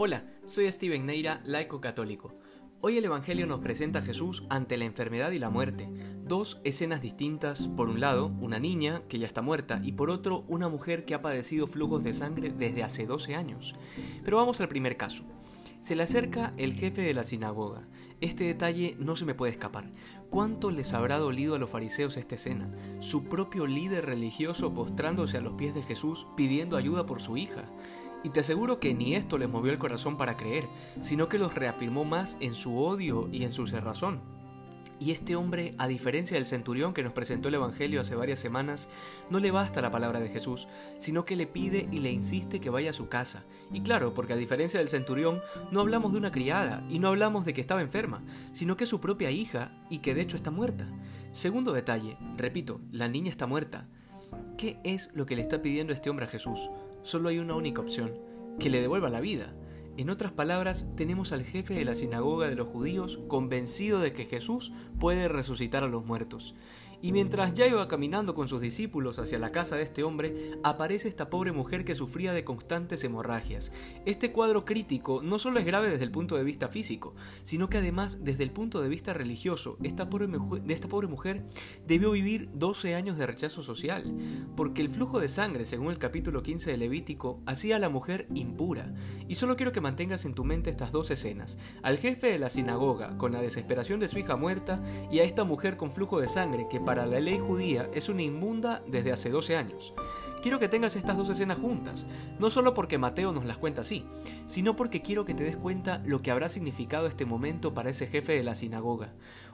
Hola, soy Steven Neira, laico católico. Hoy el Evangelio nos presenta a Jesús ante la enfermedad y la muerte, dos escenas distintas, por un lado, una niña que ya está muerta y por otro, una mujer que ha padecido flujos de sangre desde hace 12 años. Pero vamos al primer caso. Se le acerca el jefe de la sinagoga. Este detalle no se me puede escapar. ¿Cuánto les habrá dolido a los fariseos esta escena? Su propio líder religioso postrándose a los pies de Jesús pidiendo ayuda por su hija. Y te aseguro que ni esto les movió el corazón para creer, sino que los reafirmó más en su odio y en su cerrazón. Y este hombre, a diferencia del centurión que nos presentó el Evangelio hace varias semanas, no le basta la palabra de Jesús, sino que le pide y le insiste que vaya a su casa. Y claro, porque a diferencia del centurión, no hablamos de una criada y no hablamos de que estaba enferma, sino que es su propia hija y que de hecho está muerta. Segundo detalle, repito, la niña está muerta. ¿Qué es lo que le está pidiendo este hombre a Jesús? Solo hay una única opción, que le devuelva la vida. En otras palabras, tenemos al jefe de la sinagoga de los judíos convencido de que Jesús puede resucitar a los muertos. Y mientras ya iba caminando con sus discípulos hacia la casa de este hombre, aparece esta pobre mujer que sufría de constantes hemorragias. Este cuadro crítico no solo es grave desde el punto de vista físico, sino que además desde el punto de vista religioso, esta pobre de esta pobre mujer debió vivir 12 años de rechazo social, porque el flujo de sangre, según el capítulo 15 de Levítico, hacía a la mujer impura. Y solo quiero que mantengas en tu mente estas dos escenas, al jefe de la sinagoga con la desesperación de su hija muerta y a esta mujer con flujo de sangre que para la ley judía es una inmunda desde hace 12 años. Quiero que tengas estas dos escenas juntas, no solo porque Mateo nos las cuenta así, sino porque quiero que te des cuenta lo que habrá significado este momento para ese jefe de la sinagoga.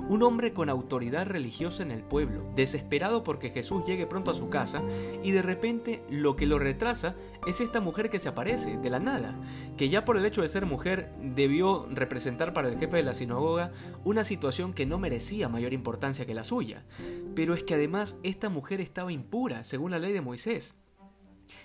Un hombre con autoridad religiosa en el pueblo, desesperado porque Jesús llegue pronto a su casa, y de repente lo que lo retrasa es esta mujer que se aparece, de la nada, que ya por el hecho de ser mujer debió representar para el jefe de la sinagoga una situación que no merecía mayor importancia que la suya. Pero es que además esta mujer estaba impura, según la ley de Moisés.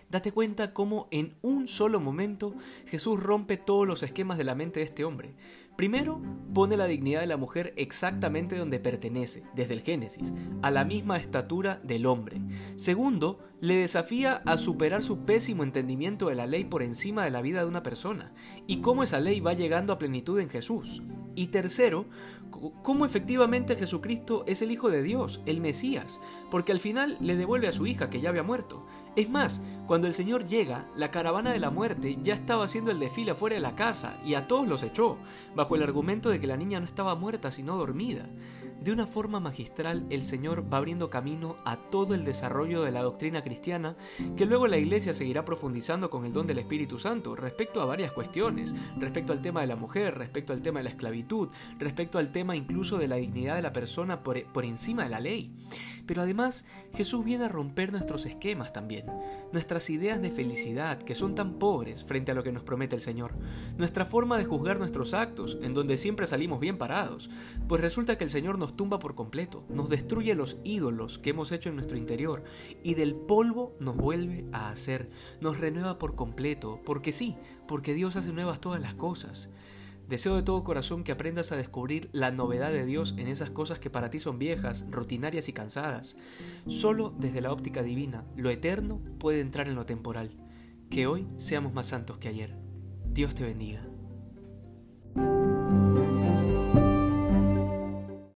Date cuenta cómo en un solo momento Jesús rompe todos los esquemas de la mente de este hombre. Primero, pone la dignidad de la mujer exactamente donde pertenece, desde el Génesis, a la misma estatura del hombre. Segundo, le desafía a superar su pésimo entendimiento de la ley por encima de la vida de una persona, y cómo esa ley va llegando a plenitud en Jesús. Y tercero, cómo efectivamente Jesucristo es el Hijo de Dios, el Mesías, porque al final le devuelve a su hija que ya había muerto. Es más, cuando el Señor llega, la caravana de la muerte ya estaba haciendo el desfile afuera de la casa y a todos los echó, bajo el argumento de que la niña no estaba muerta sino dormida. De una forma magistral, el Señor va abriendo camino a todo el desarrollo de la doctrina cristiana, que luego la Iglesia seguirá profundizando con el don del Espíritu Santo respecto a varias cuestiones, respecto al tema de la mujer, respecto al tema de la esclavitud, respecto al tema incluso de la dignidad de la persona por, por encima de la ley. Pero además, Jesús viene a romper nuestros esquemas también, nuestras ideas de felicidad, que son tan pobres frente a lo que nos promete el Señor, nuestra forma de juzgar nuestros actos, en donde siempre salimos bien parados, pues resulta que el Señor nos tumba por completo, nos destruye los ídolos que hemos hecho en nuestro interior, y del polvo nos vuelve a hacer, nos renueva por completo, porque sí, porque Dios hace nuevas todas las cosas. Deseo de todo corazón que aprendas a descubrir la novedad de Dios en esas cosas que para ti son viejas, rutinarias y cansadas. Solo desde la óptica divina, lo eterno puede entrar en lo temporal. Que hoy seamos más santos que ayer. Dios te bendiga.